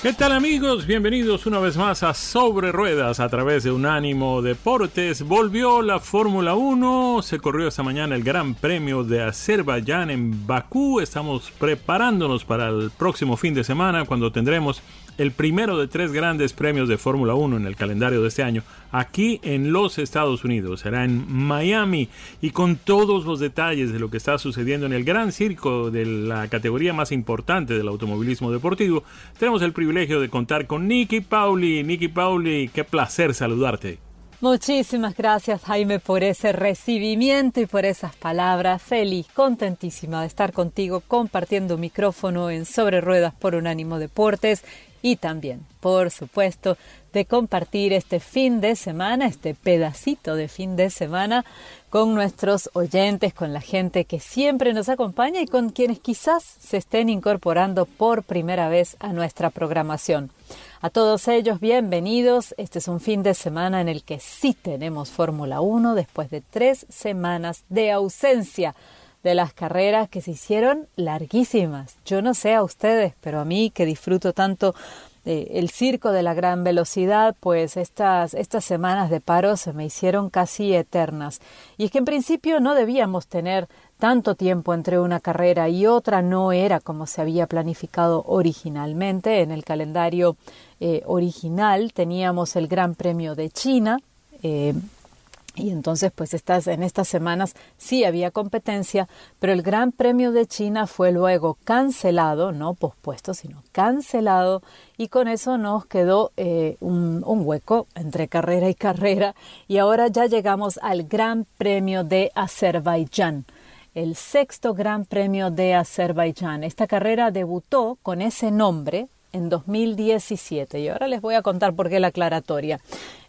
¿Qué tal amigos? Bienvenidos una vez más a Sobre Ruedas a través de Unánimo Deportes. Volvió la Fórmula 1, se corrió esta mañana el Gran Premio de Azerbaiyán en Bakú. Estamos preparándonos para el próximo fin de semana cuando tendremos el primero de tres grandes premios de Fórmula 1 en el calendario de este año, aquí en los Estados Unidos. Será en Miami y con todos los detalles de lo que está sucediendo en el gran circo de la categoría más importante del automovilismo deportivo, tenemos el privilegio de contar con Nicky Pauli. Nicky Pauli, qué placer saludarte. Muchísimas gracias Jaime por ese recibimiento y por esas palabras. Feliz, contentísima de estar contigo compartiendo micrófono en Sobre Ruedas por Unánimo Deportes y también, por supuesto, de compartir este fin de semana, este pedacito de fin de semana con nuestros oyentes, con la gente que siempre nos acompaña y con quienes quizás se estén incorporando por primera vez a nuestra programación. A todos ellos, bienvenidos. Este es un fin de semana en el que sí tenemos Fórmula 1 después de tres semanas de ausencia de las carreras que se hicieron larguísimas. Yo no sé a ustedes, pero a mí que disfruto tanto el circo de la gran velocidad, pues estas, estas semanas de paro se me hicieron casi eternas. Y es que en principio no debíamos tener tanto tiempo entre una carrera y otra, no era como se había planificado originalmente. En el calendario eh, original teníamos el Gran Premio de China, eh, y entonces, pues estas, en estas semanas sí había competencia, pero el Gran Premio de China fue luego cancelado, no pospuesto, sino cancelado, y con eso nos quedó eh, un, un, hueco entre carrera y carrera, y ahora ya llegamos al Gran Premio de Azerbaiyán, el sexto Gran Premio de Azerbaiyán. Esta carrera debutó con ese nombre, en 2017 y ahora les voy a contar por qué la aclaratoria.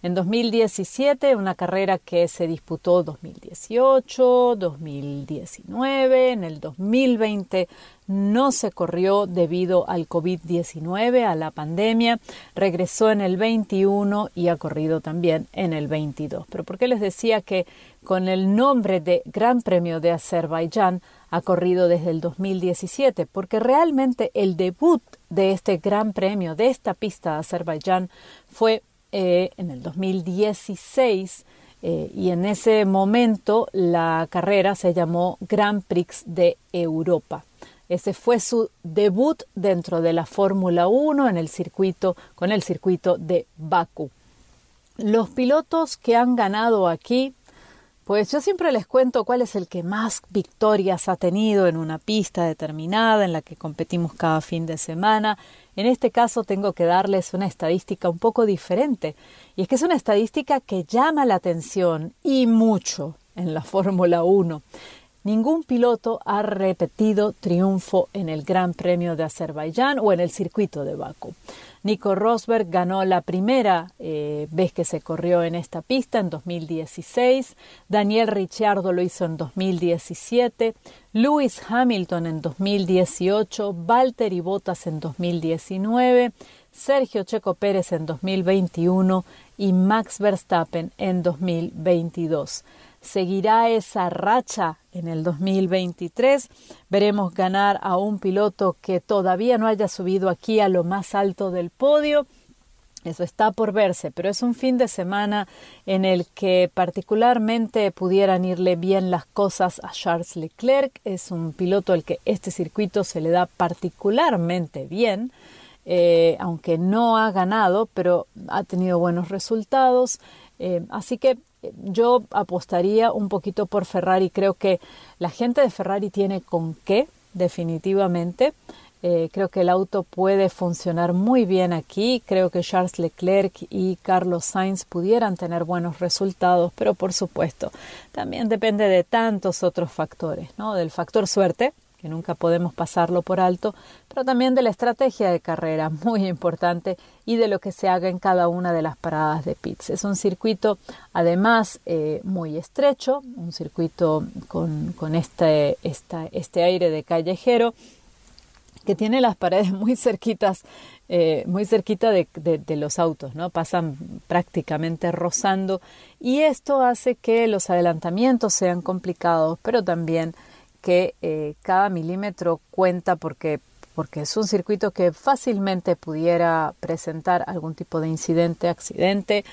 En 2017, una carrera que se disputó 2018, 2019, en el 2020 no se corrió debido al COVID-19, a la pandemia, regresó en el 21 y ha corrido también en el 22. Pero ¿por qué les decía que con el nombre de Gran Premio de Azerbaiyán ha corrido desde el 2017? Porque realmente el debut de este Gran Premio, de esta pista de Azerbaiyán, fue eh, en el 2016 eh, y en ese momento la carrera se llamó Grand Prix de Europa. Ese fue su debut dentro de la Fórmula 1 en el circuito con el circuito de Bakú. Los pilotos que han ganado aquí pues yo siempre les cuento cuál es el que más victorias ha tenido en una pista determinada en la que competimos cada fin de semana. En este caso tengo que darles una estadística un poco diferente. Y es que es una estadística que llama la atención y mucho en la Fórmula 1. Ningún piloto ha repetido triunfo en el Gran Premio de Azerbaiyán o en el circuito de Baku. Nico Rosberg ganó la primera eh, vez que se corrió en esta pista en 2016, Daniel Ricciardo lo hizo en 2017, Lewis Hamilton en 2018, Valtteri Bottas en 2019, Sergio Checo Pérez en 2021 y Max Verstappen en 2022 seguirá esa racha en el 2023. Veremos ganar a un piloto que todavía no haya subido aquí a lo más alto del podio. Eso está por verse, pero es un fin de semana en el que particularmente pudieran irle bien las cosas a Charles Leclerc. Es un piloto al que este circuito se le da particularmente bien. eh, aunque no ha ganado, pero ha tenido buenos resultados. Eh, así que yo apostaría un poquito por Ferrari. Creo que la gente de Ferrari tiene con qué, definitivamente. creo que el auto puede funcionar muy bien aquí. Creo que Charles Leclerc y Carlos Sainz pudieran tener buenos resultados, pero por supuesto, también depende de tantos otros factores, ¿no? Del factor suerte, que nunca podemos pasarlo por alto, pero también de la estrategia de carrera, muy importante, y de lo que se haga en cada una de las paradas de pits. Es un circuito, además, eh, muy estrecho, un circuito con, este, este aire de callejero, que tiene las paredes muy cerquitas, eh, muy cerquita de, de, los autos, ¿no? Pasan prácticamente rozando y esto hace que los adelantamientos sean complicados, pero también que eh, cada milímetro cuenta porque, porque es un circuito que fácilmente pudiera presentar algún tipo de incidente, accidente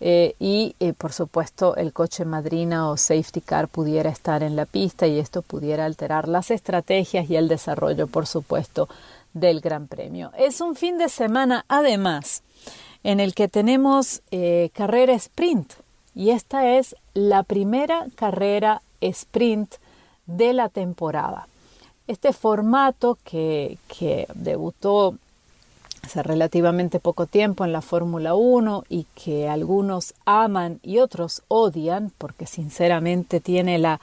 eh, y eh, por supuesto el coche madrina o safety car pudiera estar en la pista y esto pudiera alterar las estrategias y el desarrollo por supuesto del Gran Premio. Es un fin de semana además en el que tenemos carrera sprint y esta es la primera carrera sprint de la temporada. Este formato que, debutó hace relativamente poco tiempo en la Fórmula 1 y que algunos aman y otros odian porque sinceramente tiene la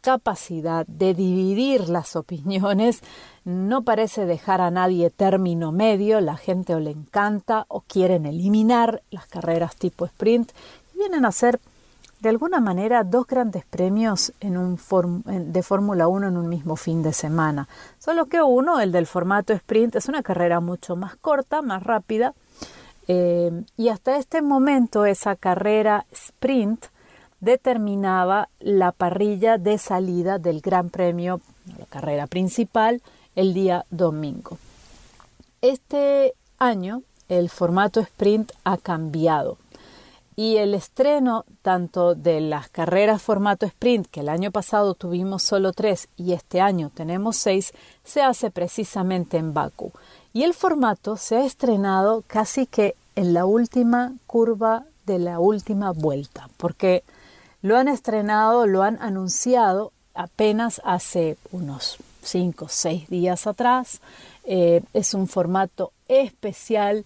capacidad de dividir las opiniones, no parece dejar a nadie término medio, la gente o le encanta o quieren eliminar las carreras tipo sprint, vienen a ser de alguna manera dos grandes premios de Fórmula 1 en un mismo fin de semana. Solo que uno, el del formato sprint, es una carrera mucho más corta, más rápida. Eh, y hasta este momento esa carrera sprint determinaba la parrilla de salida del Gran Premio, la carrera principal, el día domingo. Este año el formato sprint ha cambiado y el estreno tanto de las carreras formato sprint, que el año pasado tuvimos solo tres y este año tenemos seis, se hace precisamente en Baku. Y el formato se ha estrenado casi que en la última curva de la última vuelta, porque lo han estrenado, lo han anunciado apenas hace unos cinco o seis días atrás. Eh, es un formato especial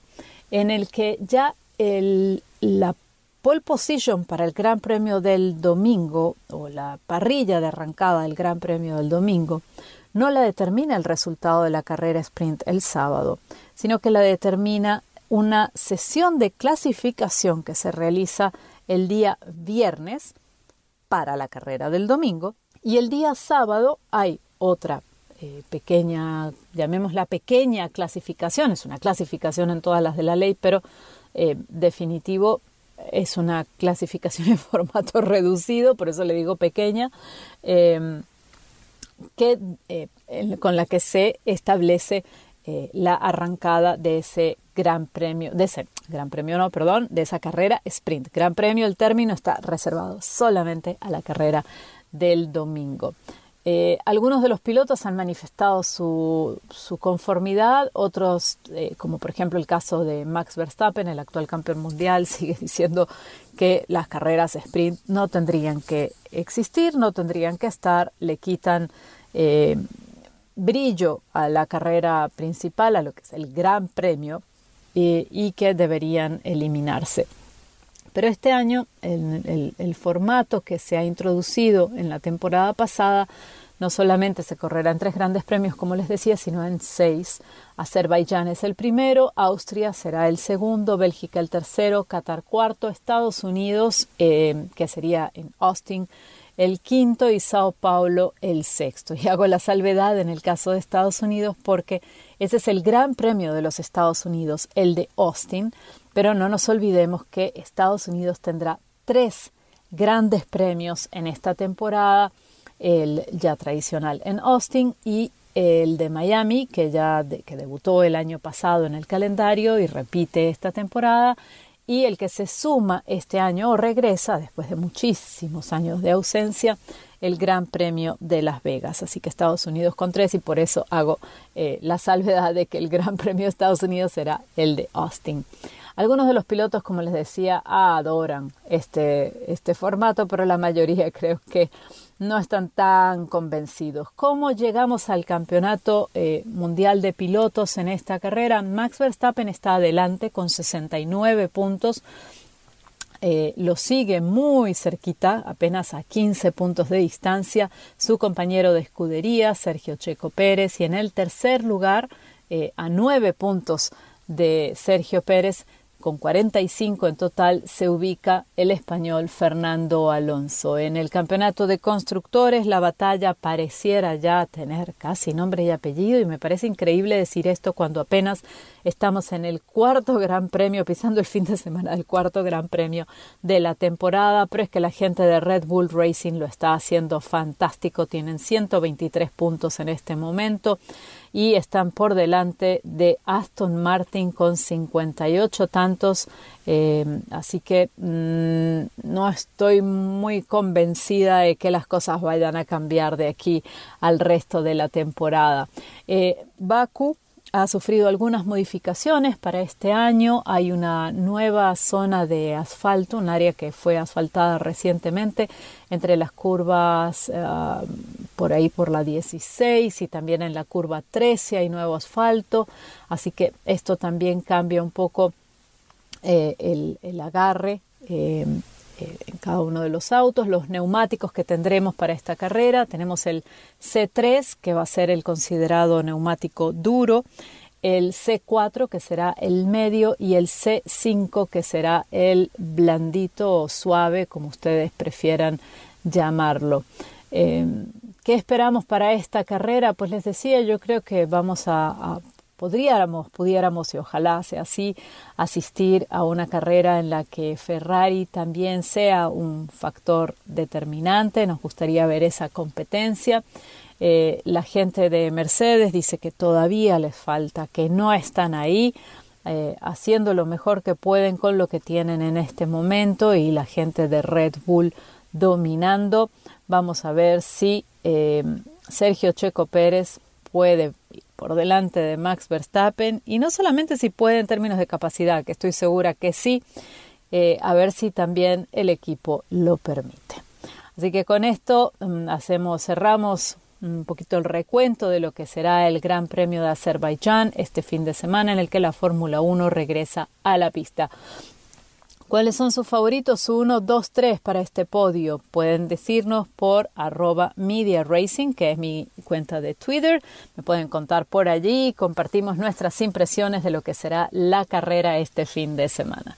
en el que ya el, la pole position para el Gran Premio del domingo o la parrilla de arrancada del Gran Premio del domingo no la determina el resultado de la carrera sprint el sábado, sino que la determina una sesión de clasificación que se realiza el día viernes para la carrera del domingo. Y el día sábado hay otra eh, pequeña, llamémosla pequeña clasificación, es una clasificación en todas las de la ley, pero eh, definitivo es una clasificación en formato reducido, por eso le digo pequeña, em, que, eh, con la que se establece eh, la arrancada de ese gran premio, de ese gran premio, no, perdón, de esa carrera sprint. Gran premio, el término está reservado solamente a la carrera del domingo. Eh, algunos de los pilotos han manifestado su, conformidad, otros, eh, como por ejemplo el caso de Max Verstappen, el actual campeón mundial, sigue diciendo que las carreras sprint no tendrían que existir, no tendrían que estar, le quitan eh, brillo a la carrera principal, a lo que es el gran premio, y que deberían eliminarse. Pero este año el, formato que se ha introducido en la temporada pasada no solamente se correrá en tres grandes premios, como les decía, sino en seis. Azerbaiyán es el primero, Austria será el segundo, Bélgica el tercero, Qatar cuarto, Estados Unidos, eh, que sería en Austin, el quinto y Sao Paulo el sexto. Y hago la salvedad en el caso de Estados Unidos porque ese es el gran premio de los Estados Unidos, el de Austin, pero no nos olvidemos que Estados Unidos tendrá tres grandes premios en esta temporada, el ya tradicional en Austin y el de Miami, que ya que debutó el año pasado en el calendario y repite esta temporada, y el que se suma este año o regresa después de muchísimos años de ausencia, el Gran Premio de Las Vegas. Así que Estados Unidos con tres y por eso hago eh, la salvedad de que el Gran Premio de Estados Unidos será el de Austin. Algunos de los pilotos, como les decía, adoran este, este formato, pero la mayoría creo que no están tan convencidos. ¿Cómo llegamos al campeonato eh, mundial de pilotos en esta carrera? Max Verstappen está adelante con 69 puntos. Eh, lo sigue muy cerquita, apenas a 15 puntos de distancia, su compañero de escudería, Sergio Checo Pérez, y en el tercer lugar, eh, a 9 puntos de Sergio Pérez, con 45 en total se ubica el español Fernando Alonso. En el campeonato de constructores la batalla pareciera ya tener casi nombre y apellido y me parece increíble decir esto cuando apenas estamos en el cuarto gran premio, pisando el fin de semana del cuarto gran premio de la temporada, pero es que la gente de Red Bull Racing lo está haciendo fantástico, tienen 123 puntos en este momento y están por delante de Aston Martin con 58 tantos. Eh, así que mm, no estoy muy convencida de que las cosas vayan a cambiar de aquí al resto de la temporada. Eh, Baku ha sufrido algunas modificaciones para este año. Hay una nueva zona de asfalto, un área que fue asfaltada recientemente entre las curvas ah, por ahí por la 16 y también en la curva 13 hay nuevo asfalto. Así que esto también cambia un poco eh, el, agarre. Eh, eh, en cada uno de los autos, los neumáticos que tendremos para esta carrera. Tenemos el C3, que va a ser el considerado neumático duro, el C4, que será el medio, y el C5, que será el blandito o suave, como ustedes prefieran llamarlo. Eh, ¿Qué esperamos para esta carrera? Pues les decía, yo creo que vamos a podríamos, pudiéramos, y ojalá sea así, asistir a una carrera en la que Ferrari también sea un factor determinante. Nos gustaría ver esa competencia. Eh, la gente de Mercedes dice que todavía les falta, que no están ahí. Eh, haciendo lo mejor que pueden con lo que tienen en este momento y la gente de Red Bull dominando. Vamos a ver si eh, Sergio Checo Pérez puede por delante de Max Verstappen y no solamente si puede en términos de capacidad, que estoy segura que sí, eh, a ver si también el equipo lo permite. Así que con esto mm, hacemos, cerramos un poquito el recuento de lo que será el Gran Premio de Azerbaiyán este fin de semana en el que la Fórmula 1 regresa a la pista. ¿Cuáles son sus favoritos? Uno, dos, tres para este podio. Pueden decirnos por arroba Media Racing, que es mi cuenta de Twitter. Me pueden contar por allí compartimos nuestras impresiones de lo que será la carrera este fin de semana.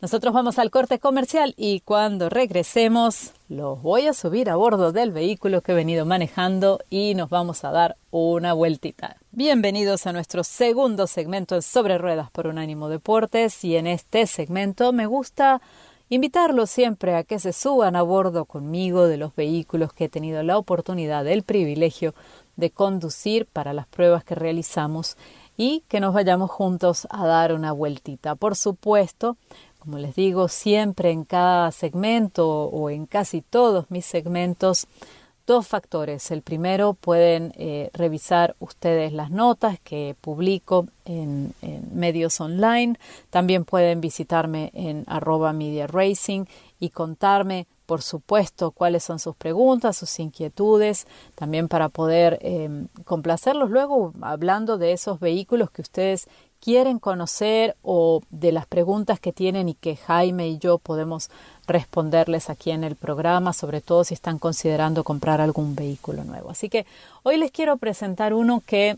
Nosotros vamos al corte comercial y cuando regresemos los voy a subir a bordo del vehículo que he venido manejando y nos vamos a dar una vueltita. Bienvenidos a nuestro segundo segmento en Sobre Ruedas por Unánimo Deportes y en este segmento me gusta invitarlos siempre a que se suban a bordo conmigo de los vehículos que he tenido la oportunidad, el privilegio de conducir para las pruebas que realizamos y que nos vayamos juntos a dar una vueltita. Por supuesto, como les digo, siempre en cada segmento o en casi todos mis segmentos, dos factores. El primero, pueden eh, revisar ustedes las notas que publico en, medios online. También pueden visitarme en arroba media racing y contarme, por supuesto, cuáles son sus preguntas, sus inquietudes, también para poder em, complacerlos luego hablando de esos vehículos que ustedes quieren conocer o de las preguntas que tienen y que Jaime y yo podemos responderles aquí en el programa, sobre todo si están considerando comprar algún vehículo nuevo. Así que hoy les quiero presentar uno que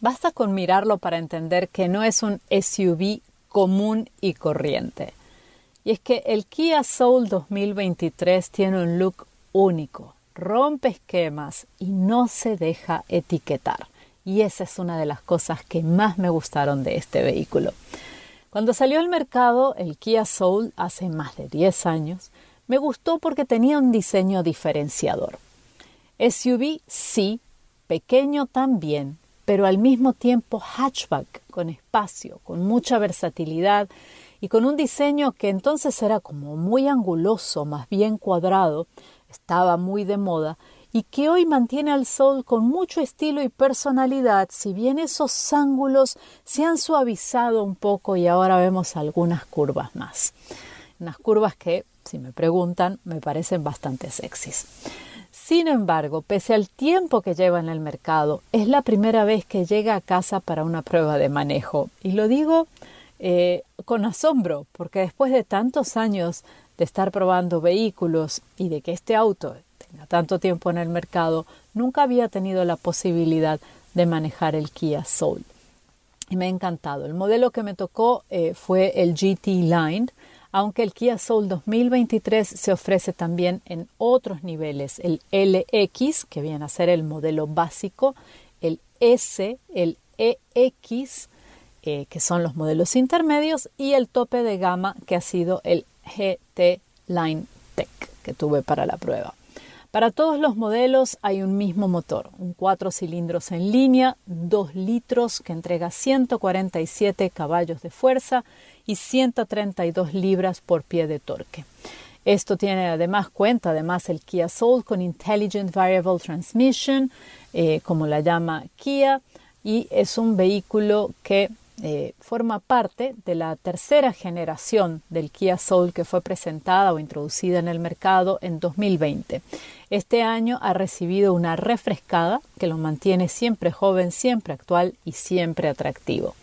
basta con mirarlo para entender que no es un SUV común y corriente. Y es que el Kia Soul 2023 tiene un look único, rompe esquemas y no se deja etiquetar y esa es una de las cosas que más me gustaron de este vehículo. Cuando salió al mercado el Kia Soul hace más de 10 años, me gustó porque tenía un diseño diferenciador. SUV sí, pequeño también, pero al mismo tiempo hatchback, con espacio, con mucha versatilidad y con un diseño que entonces era como muy anguloso, más bien cuadrado, estaba muy de moda y que hoy mantiene al Soul con mucho estilo y personalidad, si bien esos ángulos se han suavizado un poco y ahora vemos algunas curvas más. Unas curvas que, si me preguntan, me parecen bastante sexys. Sin embargo, pese al tiempo que lleva en el mercado, es la primera vez que llega a casa para una prueba de manejo. Y lo digo eh, con asombro, porque después de tantos años de estar probando vehículos y de que este auto tenga tanto tiempo en el mercado, nunca había tenido la posibilidad de manejar el Kia Soul. Y me ha encantado. El modelo que me tocó eh, fue el GT Line, aunque el Kia Soul 2023 se ofrece también en otros niveles, el LX, que viene a ser el modelo básico, el S, el EX, eh, que son los modelos intermedios, y el tope de gama, que ha sido el GT Line Tech, que tuve para la prueba. Para todos los modelos hay un mismo motor, un 4 cilindros en línea, 2 litros que entrega 147 caballos de fuerza y 132 libras por pie de torque. Esto tiene además cuenta además el Kia Soul con Intelligent Variable Transmission, eh, como la llama Kia, y es un vehículo que eh, forma parte de la tercera generación del Kia Soul que fue presentada o introducida en el mercado en 2020. Este año ha recibido una refrescada que lo mantiene siempre joven, siempre actual y siempre atractivo.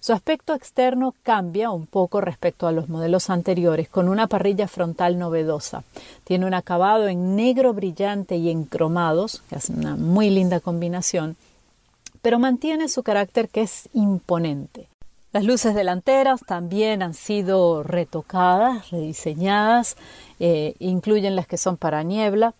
Su aspecto externo cambia un poco respecto a los modelos anteriores, con una parrilla frontal novedosa. Tiene un acabado en negro brillante y en cromados, que es una muy linda combinación, pero mantiene su carácter que es imponente. Las luces delanteras también han sido retocadas, rediseñadas, eh, incluyen las que son para niebla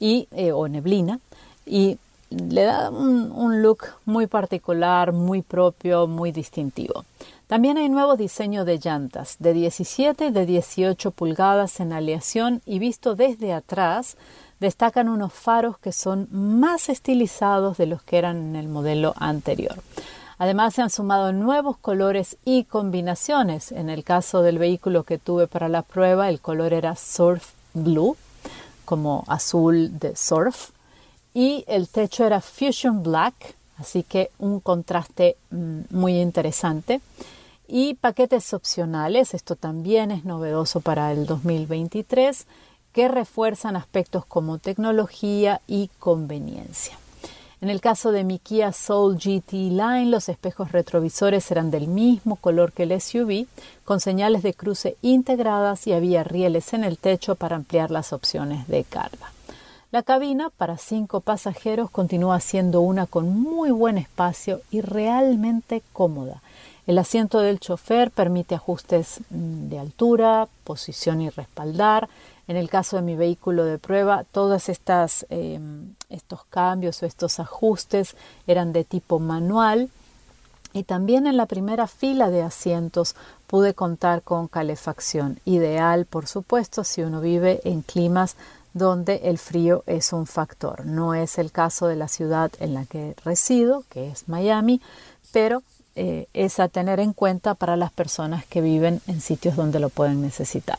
y, eh, o neblina y le da un, un, look muy particular, muy propio, muy distintivo. También hay nuevo diseño de llantas de 17 y de 18 pulgadas en aleación y visto desde atrás destacan unos faros que son más estilizados de los que eran en el modelo anterior. Además se han sumado nuevos colores y combinaciones. En el caso del vehículo que tuve para la prueba, el color era Surf Blue, como azul de surf, y el techo era Fusion Black, así que un contraste mm, muy interesante. Y paquetes opcionales, esto también es novedoso para el 2023 que refuerzan aspectos como tecnología y conveniencia. En el caso de mi Kia Soul GT Line, los espejos retrovisores eran del mismo color que el SUV, con señales de cruce integradas y había rieles en el techo para ampliar las opciones de carga. La cabina para cinco pasajeros continúa siendo una con muy buen espacio y realmente cómoda. El asiento del chofer permite ajustes mm, de altura, posición y respaldar, en el caso de mi vehículo de prueba, todos em, estos cambios o estos ajustes eran de tipo manual y también en la primera fila de asientos pude contar con calefacción, ideal por supuesto si uno vive en climas donde el frío es un factor. No es el caso de la ciudad en la que resido, que es Miami, pero eh, es a tener en cuenta para las personas que viven en sitios donde lo pueden necesitar.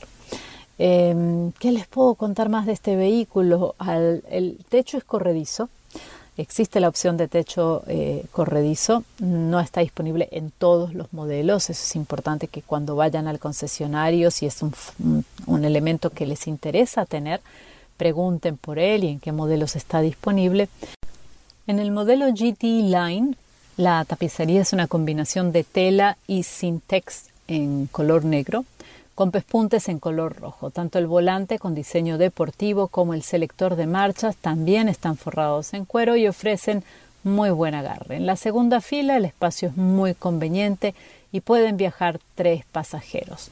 Em, ¿Qué les puedo contar más de este vehículo? el techo es corredizo. Existe la opción de techo eh, corredizo, no está disponible en todos los modelos, es importante que cuando vayan al concesionario, si es un, un, elemento que les interesa tener, pregunten por él y en qué modelos está disponible. En el modelo GT Line, la tapicería es una combinación de tela y Syntex en color negro con pespuntes en color rojo. Tanto el volante con diseño deportivo como el selector de marchas también están forrados en cuero y ofrecen muy buen agarre. En la segunda fila el espacio es muy conveniente y pueden viajar tres pasajeros.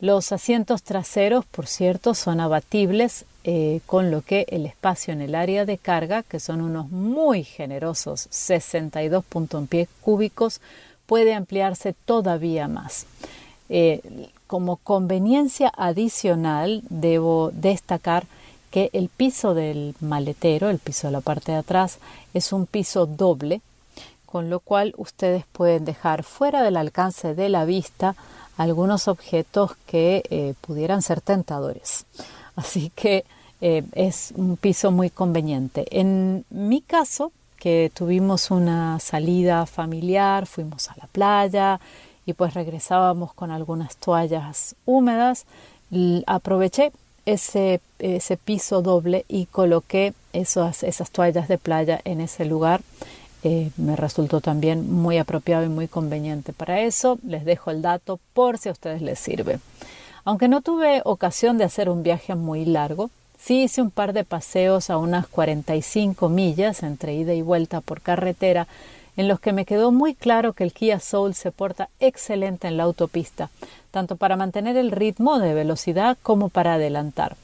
Los asientos traseros, por cierto, son abatibles, eh, con lo que el espacio en el área de carga, que son unos muy generosos 62.1 pies cúbicos, puede ampliarse todavía más. Eh, como conveniencia adicional, debo destacar que el piso del maletero, el piso de la parte de atrás, es un piso doble, con lo cual ustedes pueden dejar fuera del alcance de la vista algunos objetos que eh, pudieran ser tentadores. Así que eh, es un piso muy conveniente. En mi caso, que tuvimos una salida familiar, fuimos a la playa y pues regresábamos con algunas toallas húmedas, aproveché ese, ese piso doble y coloqué esas, esas toallas de playa en ese lugar. Eh, me resultó también muy apropiado y muy conveniente para eso. Les dejo el dato por si a ustedes les sirve. Aunque no tuve ocasión de hacer un viaje muy largo, sí hice un par de paseos a unas 45 millas entre ida y vuelta por carretera, en los que me quedó muy claro que el Kia Soul se porta excelente en la autopista, tanto para mantener el ritmo de velocidad como para adelantar.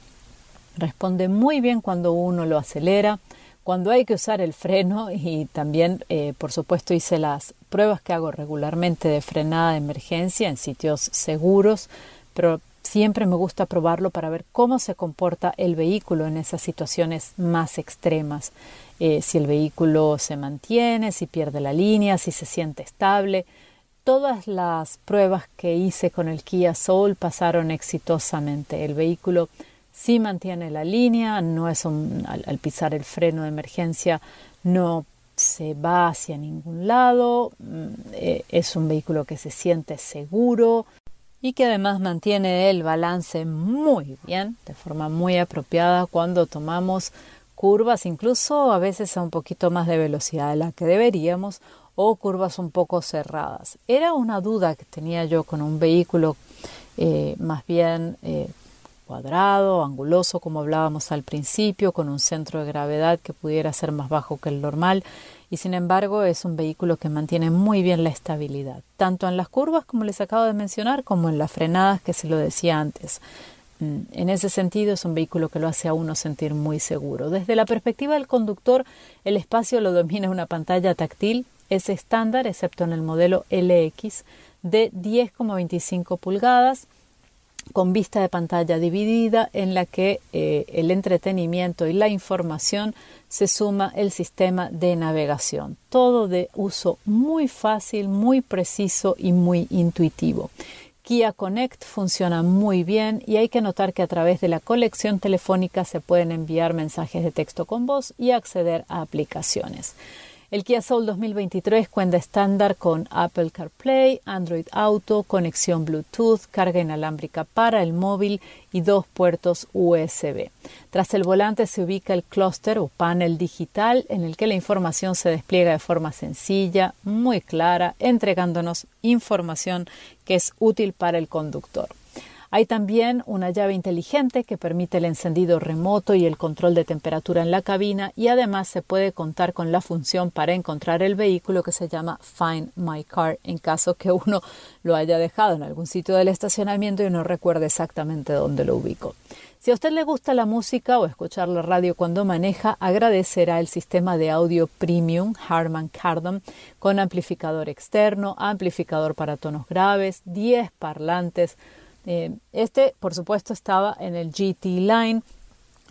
Responde muy bien cuando uno lo acelera, cuando hay que usar el freno y también, eh, por supuesto, hice las pruebas que hago regularmente de frenada de emergencia en sitios seguros, pero siempre me gusta probarlo para ver cómo se comporta el vehículo en esas situaciones más extremas. Eh, si el vehículo se mantiene, si pierde la línea, si se siente estable. Todas las pruebas que hice con el Kia Soul pasaron exitosamente. El vehículo sí mantiene la línea, no es al, pisar el freno de emergencia no se va hacia ningún lado, mm, eh, es un vehículo que se siente seguro y que además mantiene el balance muy bien, de forma muy apropiada cuando tomamos curvas, incluso a veces a un poquito más de velocidad de la que deberíamos o curvas un poco cerradas. Era una duda que tenía yo con un vehículo eh, más bien eh, cuadrado, anguloso, como hablábamos al principio, con un centro de gravedad que pudiera ser más bajo que el normal, y sin embargo es un vehículo que mantiene muy bien la estabilidad, tanto en las curvas, como les acabo de mencionar, como en las frenadas, que se lo decía antes. Mm, en ese sentido es un vehículo que lo hace a uno sentir muy seguro. Desde la perspectiva del conductor, el espacio lo domina una pantalla táctil, es estándar, excepto en el modelo LX, de 10,25 pulgadas, con vista de pantalla dividida en la que eh, el entretenimiento y la información se suma el sistema de navegación. Todo de uso muy fácil, muy preciso y muy intuitivo. Kia Connect funciona muy bien y hay que notar que a través de la colección telefónica se pueden enviar mensajes de texto con voz y acceder a aplicaciones. El Kia Soul 2023 cuenta estándar con Apple CarPlay, Android Auto, conexión Bluetooth, carga inalámbrica para el móvil y dos puertos USB. Tras el volante se ubica el clúster o panel digital en el que la información se despliega de forma sencilla, muy clara, entregándonos información que es útil para el conductor. Hay también una llave inteligente que permite el encendido remoto y el control de temperatura en la cabina y además se puede contar con la función para encontrar el vehículo que se llama Find My Car en caso que uno lo haya dejado en algún sitio del estacionamiento y no recuerde exactamente dónde lo ubico. Si a usted le gusta la música o escuchar la radio cuando maneja, agradecerá el sistema de audio premium Harman Kardon con amplificador externo, amplificador para tonos graves, 10 parlantes, eh, este, por supuesto, estaba en el GT Line.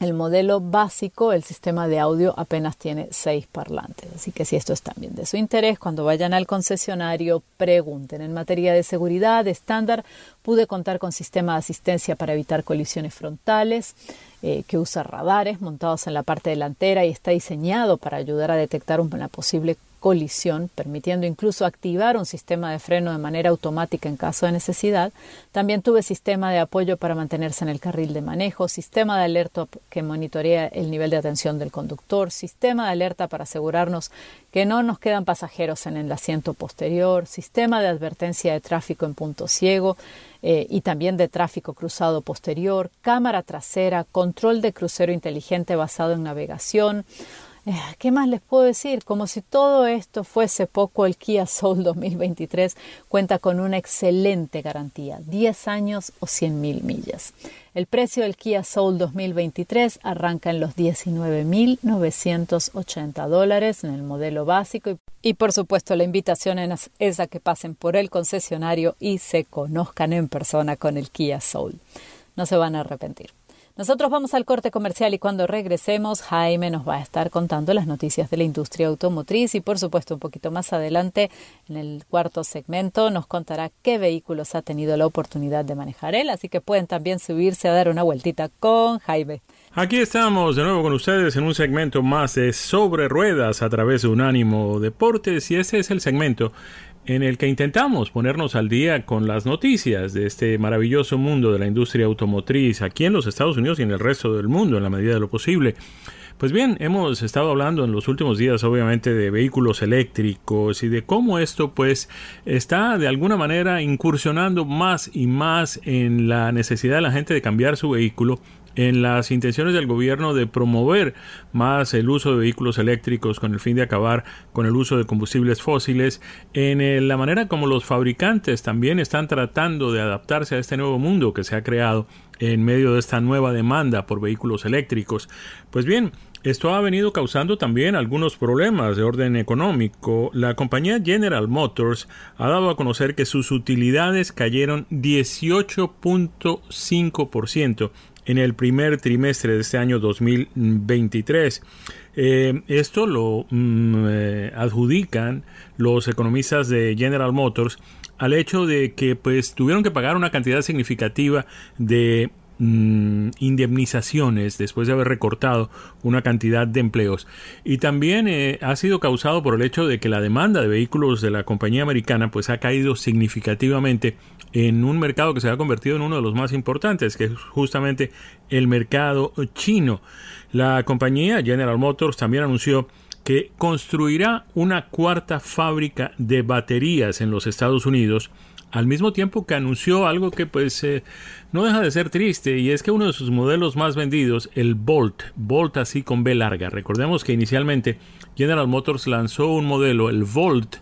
El modelo básico, el sistema de audio apenas tiene seis parlantes. Así que si esto es también de su interés, cuando vayan al concesionario, pregunten. En materia de seguridad estándar, pude contar con sistema de asistencia para evitar colisiones frontales, eh, que usa radares montados en la parte delantera y está diseñado para ayudar a detectar una posible colisión, permitiendo incluso activar un sistema de freno de manera automática en caso de necesidad. También tuve sistema de apoyo para mantenerse en el carril de manejo, sistema de alerta que monitorea el nivel de atención del conductor, sistema de alerta para asegurarnos que no nos quedan pasajeros en el asiento posterior, sistema de advertencia de tráfico en punto ciego eh, y también de tráfico cruzado posterior, cámara trasera, control de crucero inteligente basado en navegación, ¿Qué más les puedo decir? Como si todo esto fuese poco, el Kia Soul 2023 cuenta con una excelente garantía, 10 años o 100 mil millas. El precio del Kia Soul 2023 arranca en los 19.980 dólares en el modelo básico y, por supuesto la invitación es a que pasen por el concesionario y se conozcan en persona con el Kia Soul. No se van a arrepentir. Nosotros vamos al corte comercial y cuando regresemos Jaime nos va a estar contando las noticias de la industria automotriz y por supuesto un poquito más adelante en el cuarto segmento nos contará qué vehículos ha tenido la oportunidad de manejar él, así que pueden también subirse a dar una vueltita con Jaime. Aquí estamos de nuevo con ustedes en un segmento más de Sobre Ruedas a través de Unánimo Deportes y este es el segmento en el que intentamos ponernos al día con las noticias de este maravilloso mundo de la industria automotriz aquí en los Estados Unidos y en el resto del mundo en la medida de lo posible. Pues bien, hemos estado hablando en los últimos días obviamente de vehículos eléctricos y de cómo esto pues está de alguna manera incursionando más y más en la necesidad de la gente de cambiar su vehículo en las intenciones del gobierno de promover más el uso de vehículos eléctricos con el fin de acabar con el uso de combustibles fósiles, en la manera como los fabricantes también están tratando de adaptarse a este nuevo mundo que se ha creado en medio de esta nueva demanda por vehículos eléctricos. Pues bien, esto ha venido causando también algunos problemas de orden económico. La compañía General Motors ha dado a conocer que sus utilidades cayeron 18.5% en el primer trimestre de este año 2023. Eh, esto lo mm, eh, adjudican los economistas de General Motors al hecho de que pues tuvieron que pagar una cantidad significativa de Mm, indemnizaciones después de haber recortado una cantidad de empleos. Y también eh, ha sido causado por el hecho de que la demanda de vehículos de la compañía americana pues ha caído significativamente en un mercado que se ha convertido en uno de los más importantes que es justamente el mercado chino. La compañía General Motors también anunció que construirá una cuarta fábrica de baterías en los Estados Unidos al mismo tiempo que anunció algo que pues eh, no deja de ser triste y es que uno de sus modelos más vendidos, el Bolt, Bolt así con B larga, recordemos que inicialmente General Motors lanzó un modelo, el Volt,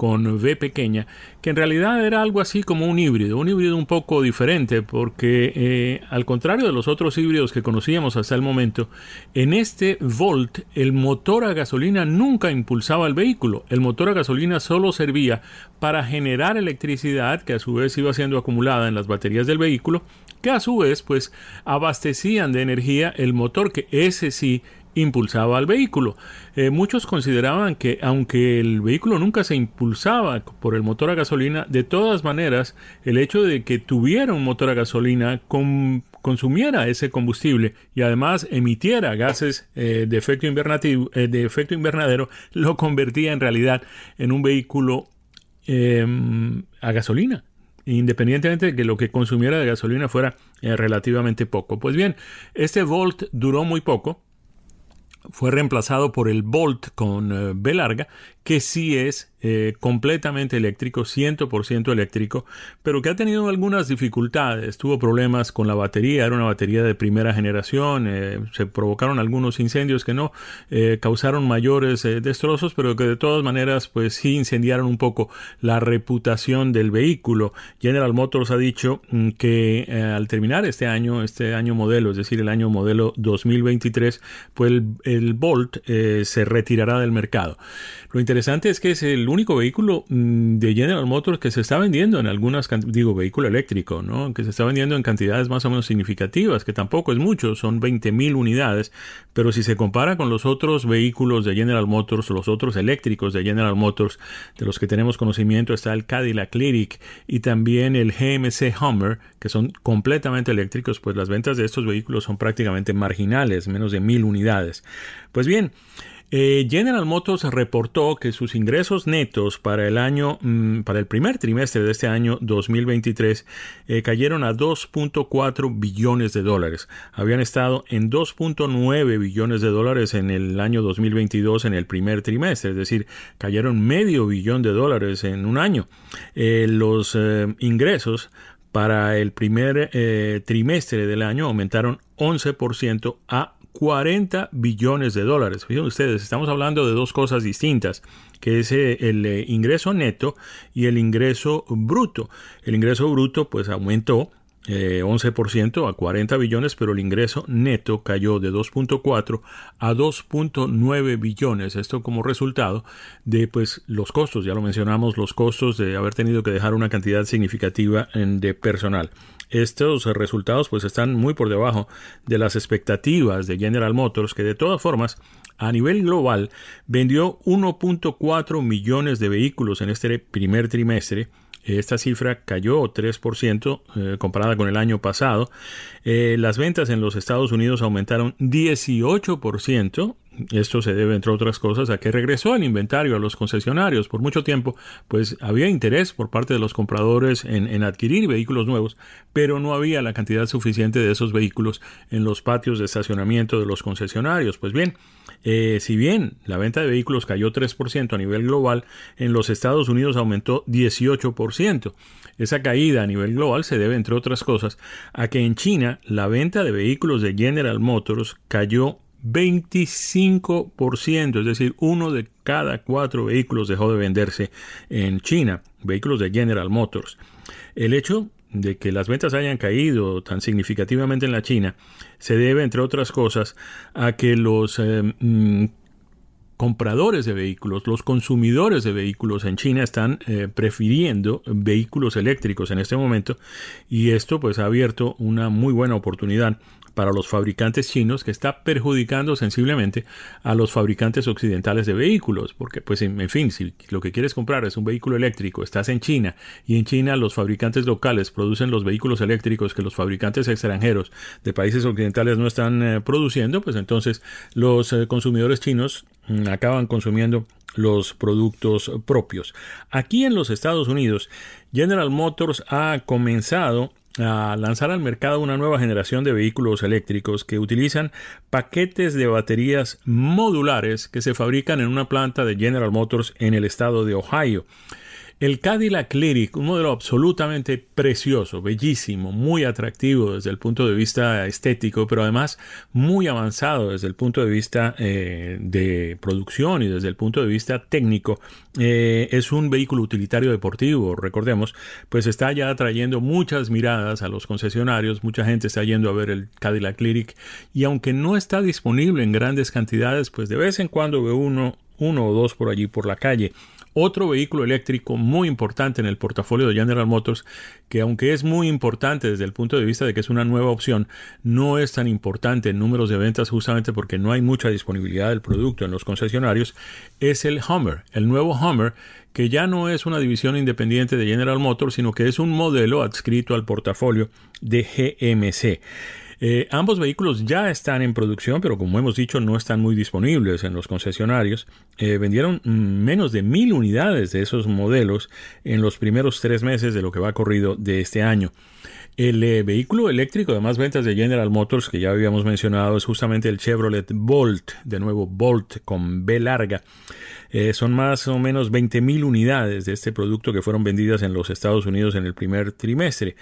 con V pequeña, que en realidad era algo así como un híbrido, un híbrido un poco diferente, porque eh, al contrario de los otros híbridos que conocíamos hasta el momento, en este Volt el motor a gasolina nunca impulsaba el vehículo, el motor a gasolina solo servía para generar electricidad que a su vez iba siendo acumulada en las baterías del vehículo, que a su vez pues abastecían de energía el motor que ese sí impulsaba al vehículo. Eh, muchos consideraban que aunque el vehículo nunca se impulsaba por el motor a gasolina, de todas maneras el hecho de que tuviera un motor a gasolina consumiera ese combustible y además emitiera gases eh, de, efecto eh, de efecto invernadero lo convertía en realidad en un vehículo em, a gasolina independientemente de que lo que consumiera de gasolina fuera relativamente poco. Pues bien, este Volt duró muy poco, fue reemplazado por el Bolt con eh, B larga, que sí es eh, completamente eléctrico, 100% eléctrico, pero que ha tenido algunas dificultades. Tuvo problemas con la batería, era una batería de primera generación, eh, se provocaron algunos incendios que no eh, causaron mayores destrozos, pero que de todas maneras pues sí incendiaron un poco la reputación del vehículo. General Motors ha dicho mm, que al terminar este año, este año modelo, es decir, el año modelo 2023, pues el, el Bolt se retirará del mercado. Lo interesante es que es el único vehículo mm, de General Motors que se está vendiendo en algunas, digo, vehículo eléctrico, ¿no? Que se está vendiendo en cantidades más o menos significativas, que tampoco es mucho, son 20.000 unidades, pero si se compara con los otros vehículos de General Motors, los otros eléctricos de General Motors, de los que tenemos conocimiento, está el Cadillac Lyric y también el GMC Hummer, que son completamente eléctricos, pues las ventas de estos vehículos son prácticamente marginales, menos de mil unidades. Pues bien, eh, General Motors reportó que sus ingresos netos para el año, mm, para el primer trimestre de este año 2023, eh, cayeron a 2.4 billones de dólares. Habían estado en 2.9 billones de dólares en el año 2022 en el primer trimestre, es decir, cayeron medio billón de dólares en un año. Eh, los ingresos para el primer trimestre del año aumentaron 11% a 40 billones de dólares. Fíjense ustedes, estamos hablando de dos cosas distintas, que es eh, el eh, ingreso neto y el ingreso bruto. El ingreso bruto pues aumentó 11% eh, a 40 billones, pero el ingreso neto cayó de 2.4 a 2.9 billones. Esto como resultado de pues los costos, ya lo mencionamos, los costos de haber tenido que dejar una cantidad significativa de personal. Estos resultados pues están muy por debajo de las expectativas de General Motors, que de todas formas a nivel global vendió 1.4 millones de vehículos en este primer trimestre. Esta cifra cayó 3% eh, comparada con el año pasado. Eh, las ventas en los Estados Unidos aumentaron 18% esto se debe, entre otras cosas, a que regresó el inventario a los concesionarios. Por mucho tiempo, pues había interés por parte de los compradores en, adquirir vehículos nuevos, pero no había la cantidad suficiente de esos vehículos en los patios de estacionamiento de los concesionarios. Pues bien, eh, si bien la venta de vehículos cayó 3% a nivel global, en los Estados Unidos aumentó 18%. Esa caída a nivel global se debe, entre otras cosas, a que en China la venta de vehículos de General Motors cayó 25%, es decir, uno de cada cuatro vehículos dejó de venderse en China, vehículos de General Motors. El hecho de que las ventas hayan caído tan significativamente en la China se debe, entre otras cosas, a que los eh, mm, compradores de vehículos, los consumidores de vehículos en China están eh, prefiriendo vehículos eléctricos en este momento y esto pues ha abierto una muy buena oportunidad para los fabricantes chinos que está perjudicando sensiblemente a los fabricantes occidentales de vehículos, porque pues en, fin, si lo que quieres comprar es un vehículo eléctrico, estás en China y en China los fabricantes locales producen los vehículos eléctricos que los fabricantes extranjeros de países occidentales no están eh, produciendo, pues entonces los eh, consumidores chinos mm, acaban consumiendo los productos propios. Aquí en los Estados Unidos, General Motors ha comenzado a lanzar al mercado una nueva generación de vehículos eléctricos que utilizan paquetes de baterías modulares que se fabrican en una planta de General Motors en el estado de Ohio. El Cadillac Lyric, un modelo absolutamente precioso, bellísimo, muy atractivo desde el punto de vista estético, pero además muy avanzado desde el punto de vista eh, de producción y desde el punto de vista técnico, eh, es un vehículo utilitario deportivo, recordemos, pues está ya atrayendo muchas miradas a los concesionarios, mucha gente está yendo a ver el Cadillac Lyric y aunque no está disponible en grandes cantidades, pues de vez en cuando ve uno uno o dos por allí por la calle. Otro vehículo eléctrico muy importante en el portafolio de General Motors, que aunque es muy importante desde el punto de vista de que es una nueva opción, no es tan importante en números de ventas justamente porque no hay mucha disponibilidad del producto en los concesionarios, es el Hummer, el nuevo Hummer, que ya no es una división independiente de General Motors, sino que es un modelo adscrito al portafolio de GMC. Eh, ambos vehículos ya están en producción, pero como hemos dicho, no están muy disponibles en los concesionarios. Eh, vendieron menos de mil unidades de esos modelos en los primeros tres meses de lo que va corrido de este año. El eh, vehículo eléctrico de más ventas de General Motors, que ya habíamos mencionado, es justamente el Chevrolet Bolt, de nuevo Bolt con B larga. Eh, son más o menos 20.000 unidades de este producto que fueron vendidas en los Estados Unidos en el primer trimestre.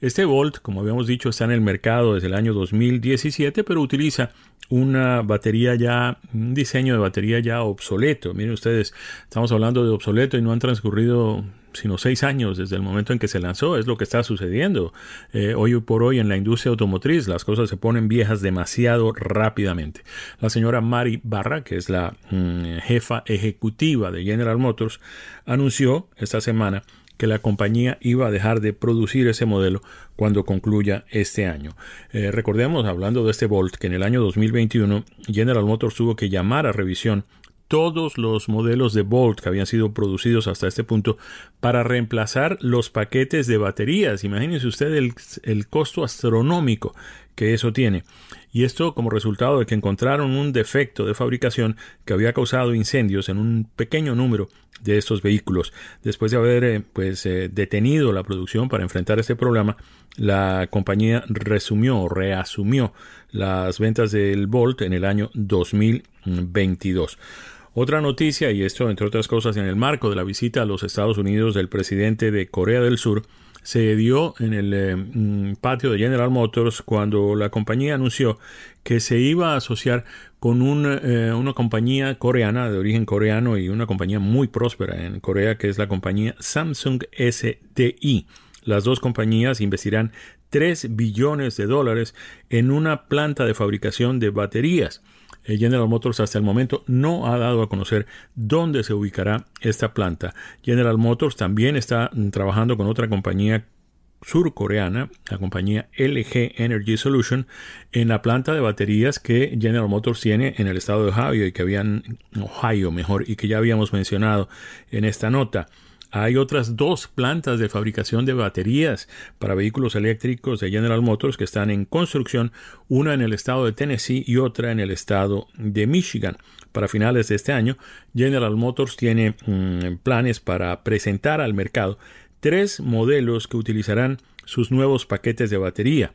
Este Volt, como habíamos dicho, está en el mercado desde el año 2017, pero utiliza una batería ya, un diseño de batería ya obsoleto. Miren ustedes, estamos hablando de obsoleto y no han transcurrido sino seis años desde el momento en que se lanzó. Es lo que está sucediendo. Eh, hoy por hoy en la industria automotriz las cosas se ponen viejas demasiado rápidamente. La señora Mari Barra, que es la mm, jefa ejecutiva de General Motors, anunció esta semana que la compañía iba a dejar de producir ese modelo cuando concluya este año. Eh, recordemos, hablando de este Volt, que en el año 2021 General Motors tuvo que llamar a revisión todos los modelos de Bolt que habían sido producidos hasta este punto para reemplazar los paquetes de baterías. Imagínense usted el, costo astronómico que eso tiene. Y esto como resultado de que encontraron un defecto de fabricación que había causado incendios en un pequeño número de estos vehículos. Después de haber eh, pues, eh, detenido la producción para enfrentar este problema, la compañía resumió o reasumió las ventas del Bolt en el año 2022. Otra noticia, y esto entre otras cosas en el marco de la visita a los Estados Unidos del presidente de Corea del Sur, se dio en el eh, mm, patio de General Motors cuando la compañía anunció que se iba a asociar con eh, una compañía coreana de origen coreano y una compañía muy próspera en Corea que es la compañía Samsung SDI. Las dos compañías investirán 3 billones de dólares en una planta de fabricación de baterías. General Motors hasta el momento no ha dado a conocer dónde se ubicará esta planta. General Motors también está trabajando con otra compañía surcoreana, la compañía LG Energy Solution, en la planta de baterías que General Motors tiene en el estado de Ohio y que habían Ohio mejor y que ya habíamos mencionado en esta nota. Hay otras dos plantas de fabricación de baterías para vehículos eléctricos de General Motors que están en construcción, una en el estado de Tennessee y otra en el estado de Michigan. Para finales de este año, General Motors tiene mm, planes para presentar al mercado tres modelos que utilizarán sus nuevos paquetes de batería.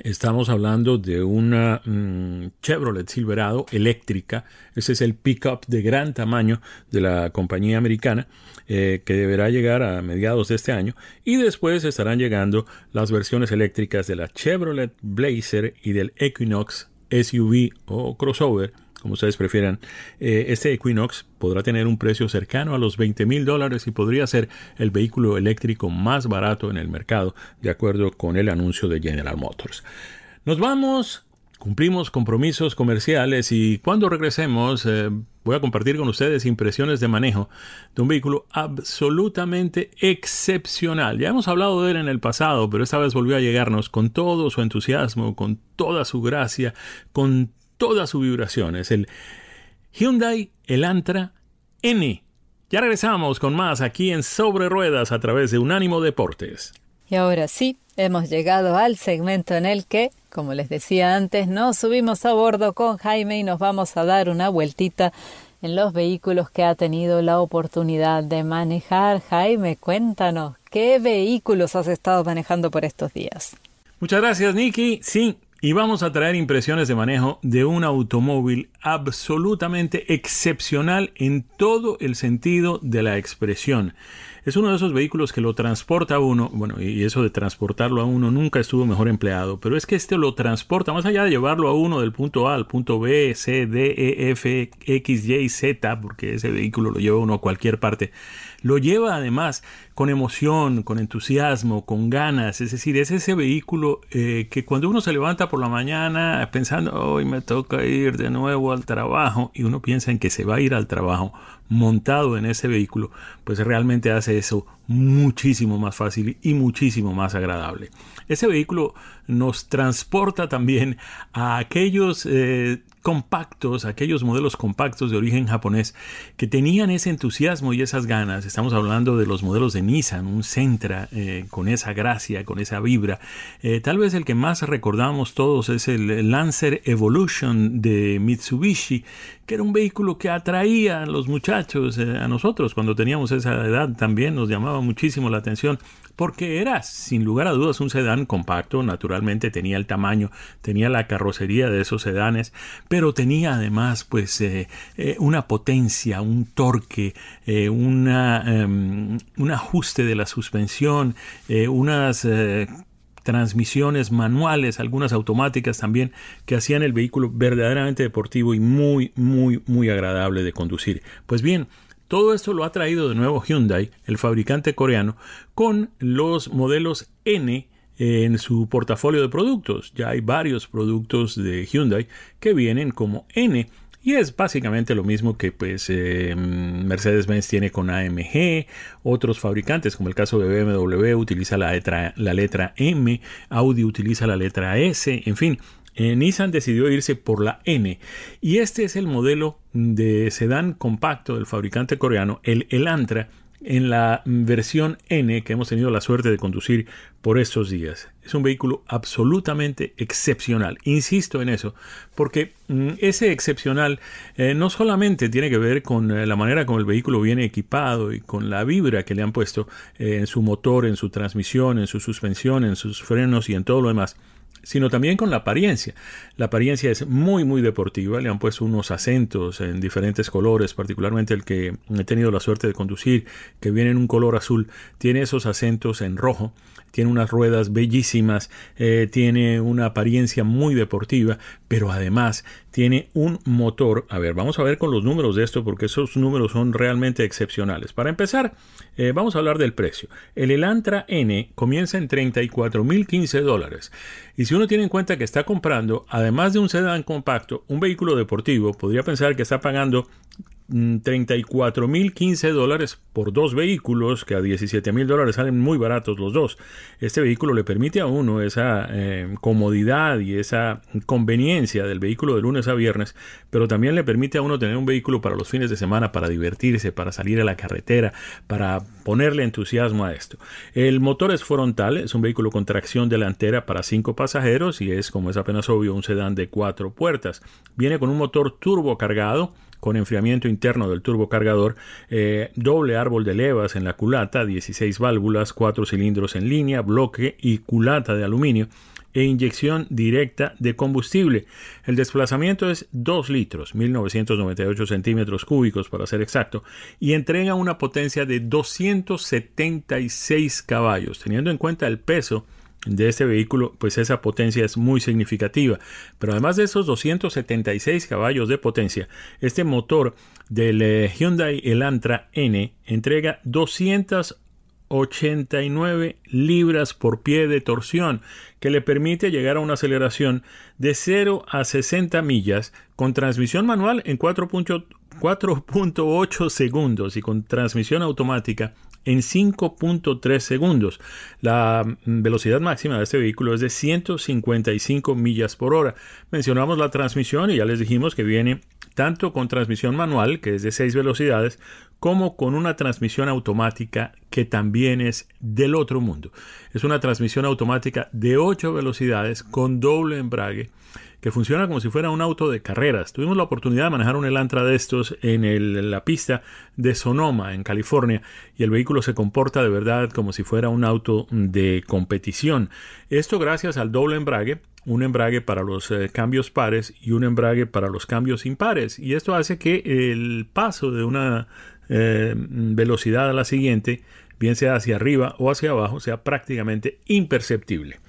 Estamos hablando de una mm, Chevrolet Silverado eléctrica. Ese es el pickup de gran tamaño de la compañía americana eh, que deberá llegar a mediados de este año. Y después estarán llegando las versiones eléctricas de la Chevrolet Blazer y del Equinox SUV o crossover como ustedes prefieran, eh, este Equinox podrá tener un precio cercano a los 20 mil dólares y podría ser el vehículo eléctrico más barato en el mercado, de acuerdo con el anuncio de General Motors. Nos vamos, cumplimos compromisos comerciales y cuando regresemos eh, voy a compartir con ustedes impresiones de manejo de un vehículo absolutamente excepcional. Ya hemos hablado de él en el pasado, pero esta vez volvió a llegarnos con todo su entusiasmo, con toda su gracia, con toda su vibración. Es el Hyundai Elantra N. Ya regresamos con más aquí en Sobre Ruedas a través de Unánimo Deportes. Y ahora sí, hemos llegado al segmento en el que, como les decía antes, nos subimos a bordo con Jaime y nos vamos a dar una vueltita en los vehículos que ha tenido la oportunidad de manejar. Jaime, cuéntanos, ¿qué vehículos has estado manejando por estos días? Muchas gracias, Nicky. Sí, y vamos a traer impresiones de manejo de un automóvil absolutamente excepcional en todo el sentido de la expresión. Es uno de esos vehículos que lo transporta a uno, bueno, y eso de transportarlo a uno nunca estuvo mejor empleado, pero es que este lo transporta, más allá de llevarlo a uno del punto A al punto B, C, D, E, F, X, Y, Z, porque ese vehículo lo lleva uno a cualquier parte, lo lleva además con emoción, con entusiasmo, con ganas. Es decir, es ese vehículo eh, que cuando uno se levanta por la mañana pensando, hoy me toca ir de nuevo al trabajo, y uno piensa en que se va a ir al trabajo montado en ese vehículo, pues realmente hace eso muchísimo más fácil y muchísimo más agradable. Ese vehículo nos transporta también a aquellos eh, compactos, aquellos modelos compactos de origen japonés que tenían ese entusiasmo y esas ganas. Estamos hablando de los modelos de Nissan, un Sentra eh, con esa gracia, con esa vibra. Eh, tal vez el que más recordamos todos es el Lancer Evolution de Mitsubishi, que era un vehículo que atraía a los muchachos, a nosotros cuando teníamos esa edad también nos llamaba muchísimo la atención porque era sin lugar a dudas un sedán compacto, naturalmente tenía el tamaño, tenía la carrocería de esos sedanes, pero tenía además pues eh, eh, una potencia, un torque, eh, una, em, un ajuste de la suspensión, unas transmisiones manuales, algunas automáticas también, que hacían el vehículo verdaderamente deportivo y muy, muy, muy agradable de conducir. Pues bien, todo esto lo ha traído de nuevo Hyundai, el fabricante coreano, con los modelos N en su portafolio de productos. Ya hay varios productos de Hyundai que vienen como N. Y es básicamente lo mismo que pues eh, Mercedes-Benz tiene con AMG, otros fabricantes como el caso de BMW utiliza la letra, la letra M, Audi utiliza la letra S, en fin, eh, Nissan decidió irse por la N y este es el modelo de sedán compacto del fabricante coreano, el Elantra, en la versión N que hemos tenido la suerte de conducir por estos días. Es un vehículo absolutamente excepcional. Insisto en eso, porque mm, ese excepcional eh, no solamente tiene que ver con eh, la manera como el vehículo viene equipado y con la vibra que le han puesto en su motor, en su transmisión, en su suspensión, en sus frenos y en todo lo demás, sino también con la apariencia. La apariencia es muy, muy deportiva. Le han puesto unos acentos en diferentes colores, particularmente el que he tenido la suerte de conducir, que viene en un color azul, tiene esos acentos en rojo tiene unas ruedas bellísimas, eh, tiene una apariencia muy deportiva, pero además tiene un motor. A ver, vamos a ver con los números de esto porque esos números son realmente excepcionales. Para empezar, eh, vamos a hablar del precio. El Elantra N comienza en 34.015 dólares. Y si uno tiene en cuenta que está comprando, además de un sedán compacto, un vehículo deportivo, podría pensar que está pagando 34.015 dólares por dos vehículos, que a 17.000 dólares salen muy baratos los dos. Este vehículo le permite a uno esa eh, comodidad y esa conveniencia del vehículo de lunes a viernes, pero también le permite a uno tener un vehículo para los fines de semana, para divertirse, para salir a la carretera, para ponerle entusiasmo a esto. El motor es frontal, es un vehículo con tracción delantera para cinco pasajeros y es, como es apenas obvio, un sedán de cuatro puertas. Viene con un motor turbo cargado con enfriamiento interno del turbocargador, eh, doble árbol de levas en la culata, 16 válvulas, 4 cilindros en línea, bloque y culata de aluminio e inyección directa de combustible. El desplazamiento es 2 litros, 1998 centímetros cúbicos para ser exacto, y entrega una potencia de 276 caballos, teniendo en cuenta el peso de este vehículo, pues esa potencia es muy significativa. Pero además de esos 276 caballos de potencia, este motor del eh, Hyundai Elantra N entrega 289 libras por pie de torsión, que le permite llegar a una aceleración de 0 a 60 millas con transmisión manual en 4.8 segundos y con transmisión automática en 5.3 segundos. La velocidad máxima de este vehículo es de 155 millas por hora. Mencionamos la transmisión y ya les dijimos que viene tanto con transmisión manual, que es de 6 velocidades, como con una transmisión automática que también es del otro mundo. Es una transmisión automática de 8 velocidades con doble embrague que funciona como si fuera un auto de carreras. Tuvimos la oportunidad de manejar un Elantra de estos en, la pista de Sonoma, en California, y el vehículo se comporta de verdad como si fuera un auto de competición. Esto gracias al doble embrague, un embrague para los eh, cambios pares y un embrague para los cambios impares. Y esto hace que el paso de una eh, velocidad a la siguiente, bien sea hacia arriba o hacia abajo, sea prácticamente imperceptible.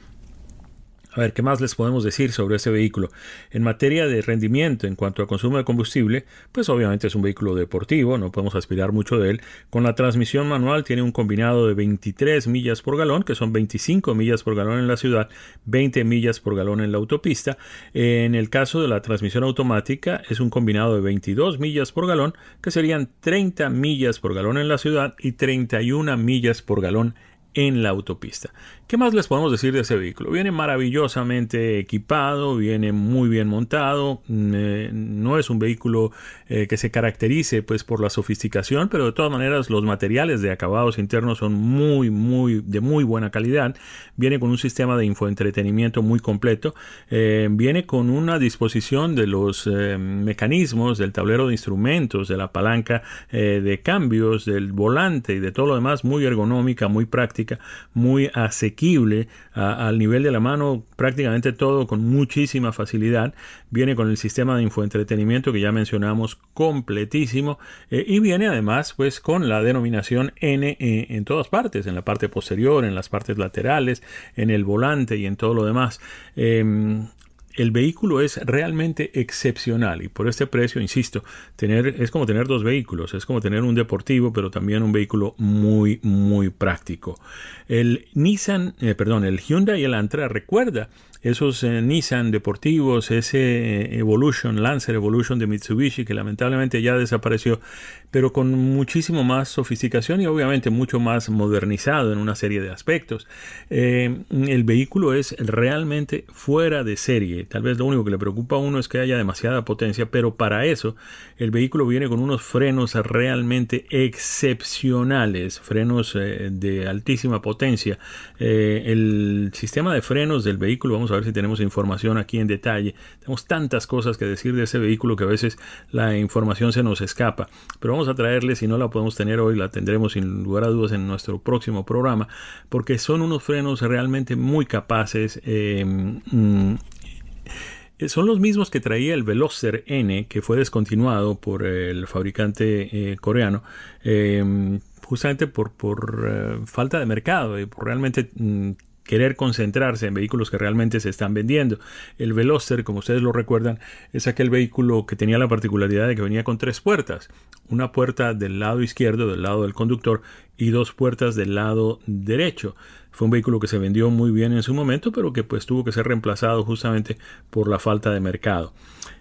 A ver, ¿qué más les podemos decir sobre ese vehículo? En materia de rendimiento en cuanto a consumo de combustible, pues obviamente es un vehículo deportivo, no podemos aspirar mucho de él. Con la transmisión manual tiene un combinado de 23 millas por galón, que son 25 millas por galón en la ciudad, 20 millas por galón en la autopista. En el caso de la transmisión automática es un combinado de 22 millas por galón, que serían 30 millas por galón en la ciudad y 31 millas por galón en la autopista. ¿Qué más les podemos decir de ese vehículo? Viene maravillosamente equipado, viene muy bien montado, mm, eh, no es un vehículo eh, que se caracterice pues por la sofisticación, pero de todas maneras los materiales de acabados internos son muy muy de muy buena calidad. Viene con un sistema de infoentretenimiento muy completo, eh, viene con una disposición de los mecanismos del tablero de instrumentos, de la palanca de cambios, del volante y de todo lo demás muy ergonómica, muy práctica, muy asequible al nivel de la mano, prácticamente todo con muchísima facilidad. Viene con el sistema de infoentretenimiento que ya mencionamos completísimo eh, y viene además pues con la denominación N eh, en todas partes, en la parte posterior, en las partes laterales, en el volante y en todo lo demás. Em, el vehículo es realmente excepcional y por este precio, insisto, tener es como tener dos vehículos, es como tener un deportivo, pero también un vehículo muy muy práctico. El Nissan, eh, perdón, el Hyundai y el Antra recuerda esos eh, Nissan deportivos, ese eh, Evolution, Lancer Evolution de Mitsubishi, que lamentablemente ya desapareció, pero con muchísimo más sofisticación y obviamente mucho más modernizado en una serie de aspectos. Eh, el vehículo es realmente fuera de serie. Tal vez lo único que le preocupa a uno es que haya demasiada potencia, pero para eso el vehículo viene con unos frenos realmente excepcionales, frenos de altísima potencia. el sistema de frenos del vehículo, vamos a a ver si tenemos información aquí en detalle. Tenemos tantas cosas que decir de ese vehículo que a veces la información se nos escapa. Pero vamos a traerle, si no la podemos tener hoy, la tendremos sin lugar a dudas en nuestro próximo programa, porque son unos frenos realmente muy capaces. Em, mm, son los mismos que traía el Veloster N, que fue descontinuado por el fabricante eh, coreano, em, justamente por, por eh, falta de mercado y por realmente mm, querer concentrarse en vehículos que realmente se están vendiendo. El Veloster, como ustedes lo recuerdan, es aquel vehículo que tenía la particularidad de que venía con tres puertas. Una puerta del lado izquierdo, del lado del conductor, y dos puertas del lado derecho. Fue un vehículo que se vendió muy bien en su momento, pero que pues tuvo que ser reemplazado justamente por la falta de mercado.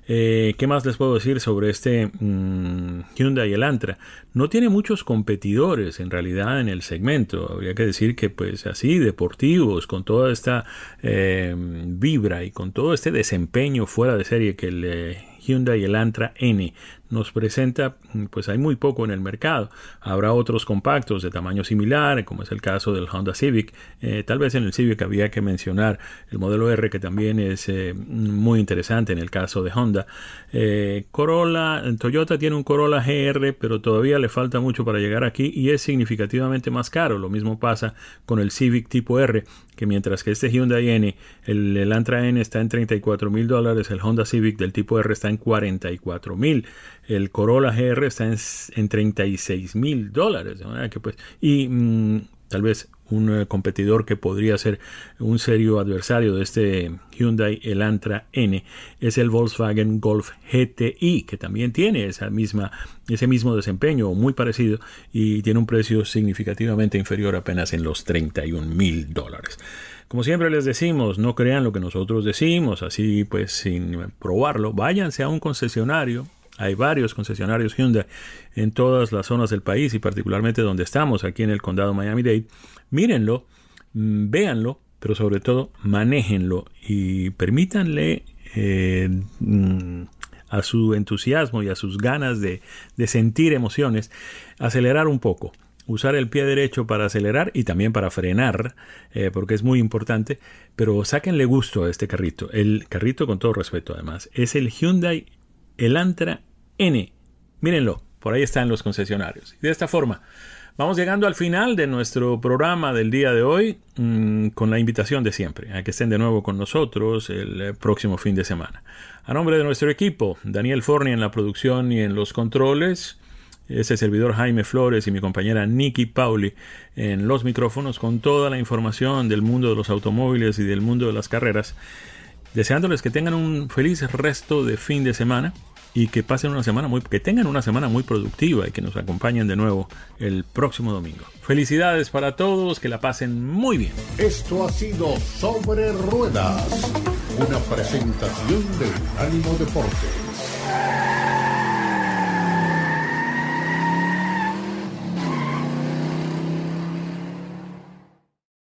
Eh, ¿Qué más les puedo decir sobre este mm, Hyundai Elantra? No tiene muchos competidores en realidad en el segmento. Habría que decir que pues así, deportivos, con toda esta eh, vibra y con todo este desempeño fuera de serie que el Hyundai Elantra N nos presenta, pues hay muy poco en el mercado. Habrá otros compactos de tamaño similar, como es el caso del Honda Civic. Eh, tal vez en el Civic había que mencionar el modelo R, que también es eh, muy interesante en el caso de Honda. Eh, Corolla, Toyota tiene un Corolla GR, pero todavía le falta mucho para llegar aquí y es significativamente más caro. Lo mismo pasa con el Civic tipo R, que mientras que este Hyundai N, el Elantra N está en 34 mil dólares, el Honda Civic del tipo R está en 44 mil el Corolla GR está en, 36 mil dólares. que pues, y mm, tal vez un eh, competidor que podría ser un serio adversario de este Hyundai Elantra N es el Volkswagen Golf GTI, que también tiene esa misma, ese mismo desempeño muy parecido y tiene un precio significativamente inferior apenas en los 31 mil dólares. Como siempre les decimos, no crean lo que nosotros decimos, así pues sin probarlo, váyanse a un concesionario, hay varios concesionarios Hyundai en todas las zonas del país y particularmente donde estamos, aquí en el condado Miami-Dade. Mírenlo, mm, véanlo, pero sobre todo manéjenlo y permítanle eh, mm, a su entusiasmo y a sus ganas de, sentir emociones acelerar un poco usar el pie derecho para acelerar y también para frenar, eh, porque es muy importante, pero sáquenle gusto a este carrito. El carrito, con todo respeto además, es el Hyundai Elantra N. Mírenlo, por ahí están los concesionarios. De esta forma, vamos llegando al final de nuestro programa del día de hoy mm, con la invitación de siempre a que estén de nuevo con nosotros el eh, próximo fin de semana. A nombre de nuestro equipo, Daniel Forni en la producción y en los controles, ese servidor Jaime Flores y mi compañera Nikki Pauli en los micrófonos con toda la información del mundo de los automóviles y del mundo de las carreras deseándoles que tengan un feliz resto de fin de semana y que pasen una semana muy que tengan una semana muy productiva y que nos acompañen de nuevo el próximo domingo. Felicidades para todos, que la pasen muy bien. Esto ha sido Sobre Ruedas, una presentación de Ánimo Deportes.